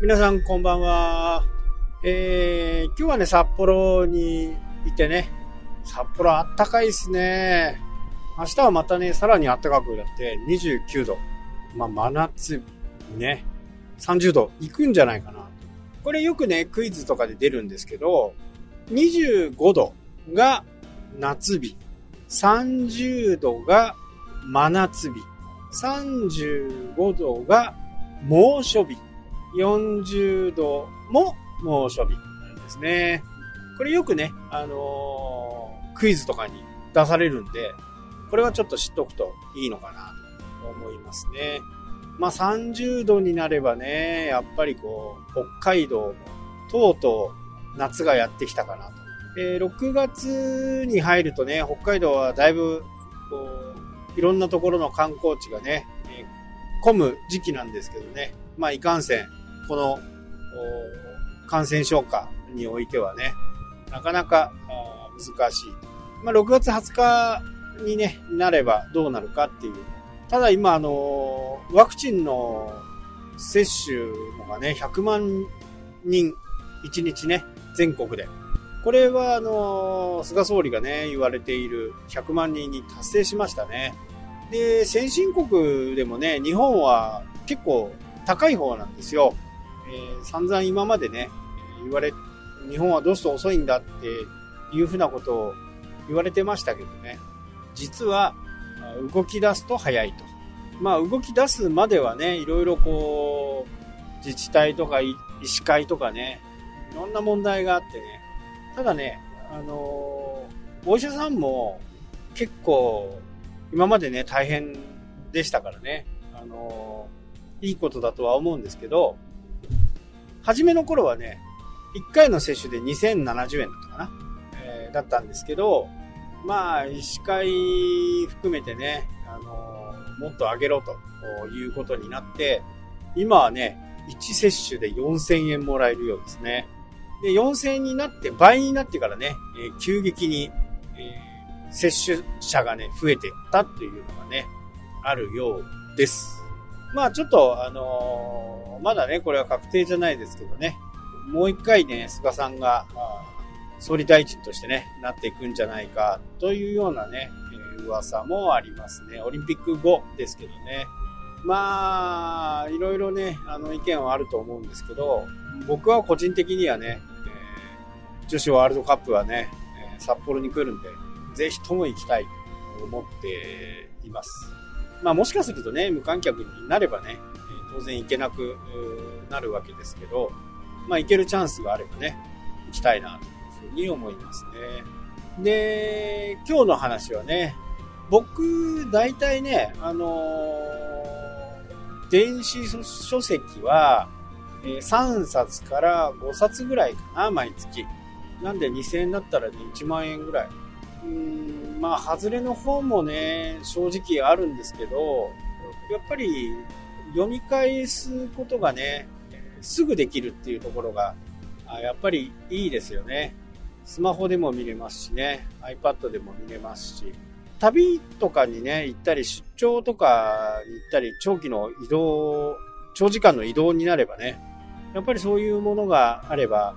皆さんこんばんは。えー、今日はね、札幌にいてね、札幌あったかいっすね。明日はまたね、さらに暖かくなって29度。まあ、真夏日ね、30度いくんじゃないかな。これよくね、クイズとかで出るんですけど、25度が夏日、30度が真夏日、35度が猛暑日、40度も猛暑日なんですね。これよくね、あのー、クイズとかに出されるんで、これはちょっと知っとくといいのかなと思いますね。まあ30度になればね、やっぱりこう、北海道もとうとう夏がやってきたかなと。えー、6月に入るとね、北海道はだいぶ、こう、いろんなところの観光地がね、えー、混む時期なんですけどね、まあいかんせん、この、感染症下においてはね、なかなか難しい。まあ6月20日にね、なればどうなるかっていう。ただ今、あの、ワクチンの接種のがね、100万人、1日ね、全国で。これは、あの、菅総理がね、言われている100万人に達成しましたね。で、先進国でもね、日本は結構高い方なんですよ。えー、散々今までね、言われ、日本はどうして遅いんだっていうふうなことを言われてましたけどね。実は、動き出すと早いと。まあ、動き出すまではね、いろいろこう、自治体とか医師会とかね、いろんな問題があってね。ただね、あのお医者さんも結構、今までね、大変でしたからね。あのいいことだとは思うんですけど、初めの頃はね、1回の接種で2070円だったかな、えー、だったんですけど、まあ、医師会含めてね、あのー、もっと上げろということになって、今はね、1接種で4000円もらえるようですね。で、4000円になって倍になってからね、えー、急激に、えー、接種者がね、増えていったっていうのがね、あるようです。まあちょっと、あのー、まだね、これは確定じゃないですけどね、もう一回ね、菅さんが、総理大臣としてね、なっていくんじゃないか、というようなね、噂もありますね。オリンピック後ですけどね。まあ、いろいろね、あの意見はあると思うんですけど、僕は個人的にはね、えー、女子ワールドカップはね、札幌に来るんで、ぜひとも行きたいと思っています。まあもしかするとね、無観客になればね、当然行けなくなるわけですけど、まあ行けるチャンスがあればね、行きたいなというふうに思いますね。で、今日の話はね、僕、大体ね、あのー、電子書籍は、え、3冊から5冊ぐらいかな、毎月。なんで2000円だったらね、1万円ぐらい。まあ、外れの方もね、正直あるんですけど、やっぱり読み返すことがね、すぐできるっていうところが、やっぱりいいですよね。スマホでも見れますしね、iPad でも見れますし、旅とかにね、行ったり、出張とかに行ったり、長期の移動、長時間の移動になればね、やっぱりそういうものがあれば、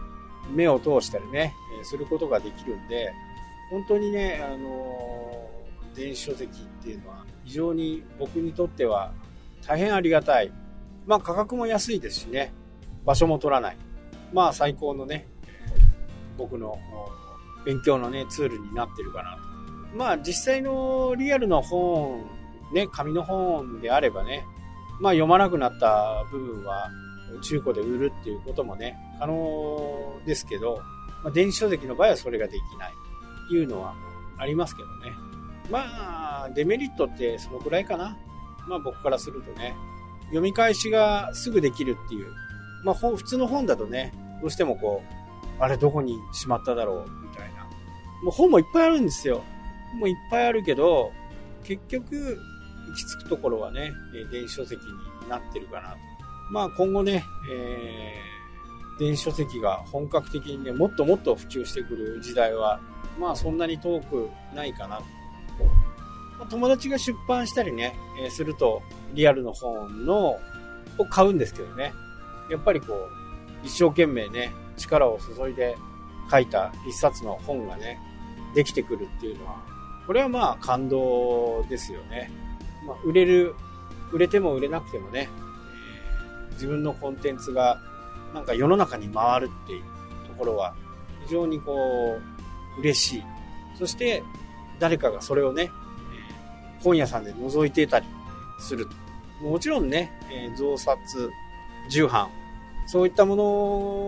目を通したりね、することができるんで、本当にね、あの電子書籍っていうのは非常に僕にとっては大変ありがたい。まあ価格も安いですしね、場所も取らない。まあ最高のね、僕の勉強のね、ツールになってるかなと。まあ実際のリアルの本、ね、紙の本であればね、まあ読まなくなった部分は中古で売るっていうこともね、可能ですけど、まあ、電子書籍の場合はそれができないいうのはありますけどね。まあ、デメリットってそのくらいかな。まあ僕からするとね、読み返しがすぐできるっていう。まあ普通の本だとね、どうしてもこう、あれどこにしまっただろうみたいな。もう本もいっぱいあるんですよ。もういっぱいあるけど、結局、行き着くところはね、電子書籍になってるかなと。まあ今後ね、えー、電子書籍が本格的にね、もっともっと普及してくる時代は、まあそんなに遠くないかなと。友達が出版したりね、えー、すると、リアルの本の、を買うんですけどね。やっぱりこう、一生懸命ね、力を注いで書いた一冊の本がね、できてくるっていうのは、これはまあ感動ですよね。まあ、売れる、売れても売れなくてもね、えー、自分のコンテンツがなんか世の中に回るっていうところは非常にこう嬉しい。そして誰かがそれをね、本屋さんで覗いていたりする。もちろんね、え、増刷、重版、そういったも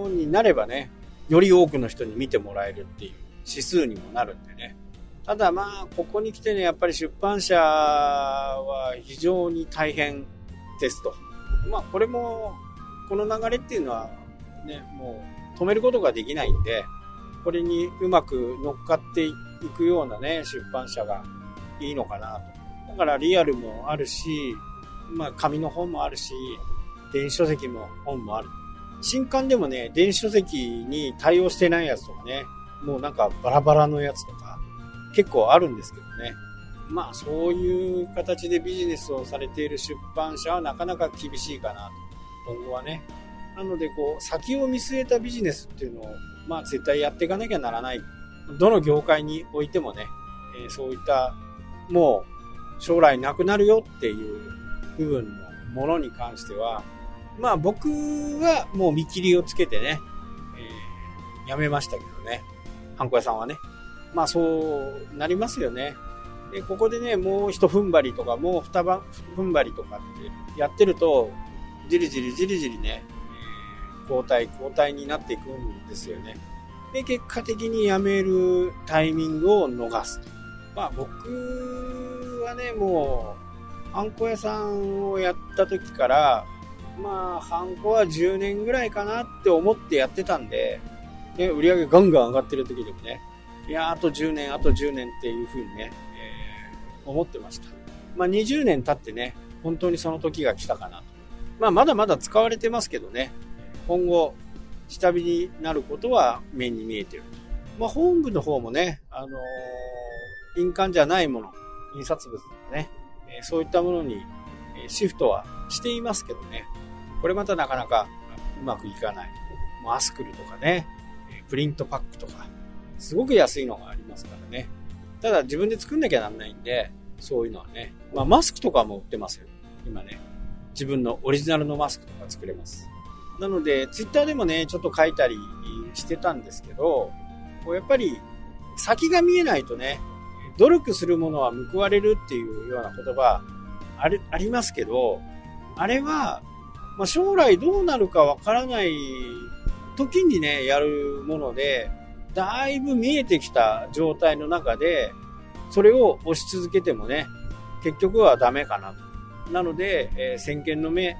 のになればね、より多くの人に見てもらえるっていう指数にもなるんでね。ただまあ、ここに来てね、やっぱり出版社は非常に大変ですと。まあ、これも、この流れっていうのは、ね、もう止めることができないんで、これにうまく乗っかっていくようなね、出版社がいいのかなと。だからリアルもあるし、まあ、紙の本もあるし、電子書籍も本もある。新刊でもね、電子書籍に対応してないやつとかね、もうなんかバラバラのやつとか、結構あるんですけどね。まあそういう形でビジネスをされている出版社はなかなか厳しいかなと。今後はね。なのでこう先を見据えたビジネスっていうのをまあ絶対やっていかなきゃならない。どの業界においてもね、えー、そういったもう将来なくなるよっていう部分のものに関しては、まあ僕はもう見切りをつけてね、えー、やめましたけどね。ハンコ屋さんはね。まあそうなりますよね。で、ここでね、もう一踏ん張りとか、もう二踏ん張りとかってやってると、じりじりじりじりね、交代交代になっていくんですよね。で、結果的に辞めるタイミングを逃すと。まあ僕はね、もう、ハンコ屋さんをやった時から、まあ、ハンコは10年ぐらいかなって思ってやってたんで、ね、売り上げガンガン上がってる時でもね、いや、あと10年、あと10年っていうふうにね、えー、思ってました。まあ、20年経ってね、本当にその時が来たかなと。まあ、まだまだ使われてますけどね、今後、下火になることは目に見えてる。まあ、本部の方もね、あのー、印鑑じゃないもの、印刷物とかね、え、そういったものにシフトはしていますけどね、これまたなかなかうまくいかない。マスクルとかね、プリントパックとか、すごく安いのがありますからね。ただ自分で作んなきゃなんないんで、そういうのはね。まあマスクとかも売ってますよ。今ね。自分のオリジナルのマスクとか作れます。なので、ツイッターでもね、ちょっと書いたりしてたんですけど、こうやっぱり先が見えないとね、努力するものは報われるっていうような言葉あるありますけど、あれは、まあ、将来どうなるかわからない時にね、やるもので、だいぶ見えてきた状態の中で、それを押し続けてもね、結局はダメかなと。なので、えー、先見の目、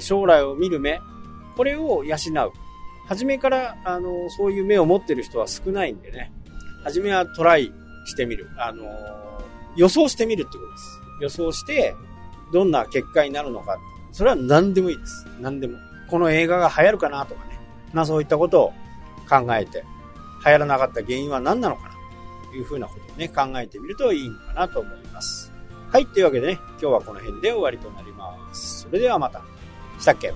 将来を見る目、これを養う。初めから、あの、そういう目を持ってる人は少ないんでね。初めはトライしてみる。あの、予想してみるってことです。予想して、どんな結果になるのか。それは何でもいいです。何でも。この映画が流行るかなとかね。まあそういったことを考えて、流行らなかった原因は何なのかなというふうなことをね、考えてみるといいのかなと思います。はい。というわけでね、今日はこの辺で終わりとなります。それではまた。したっけ？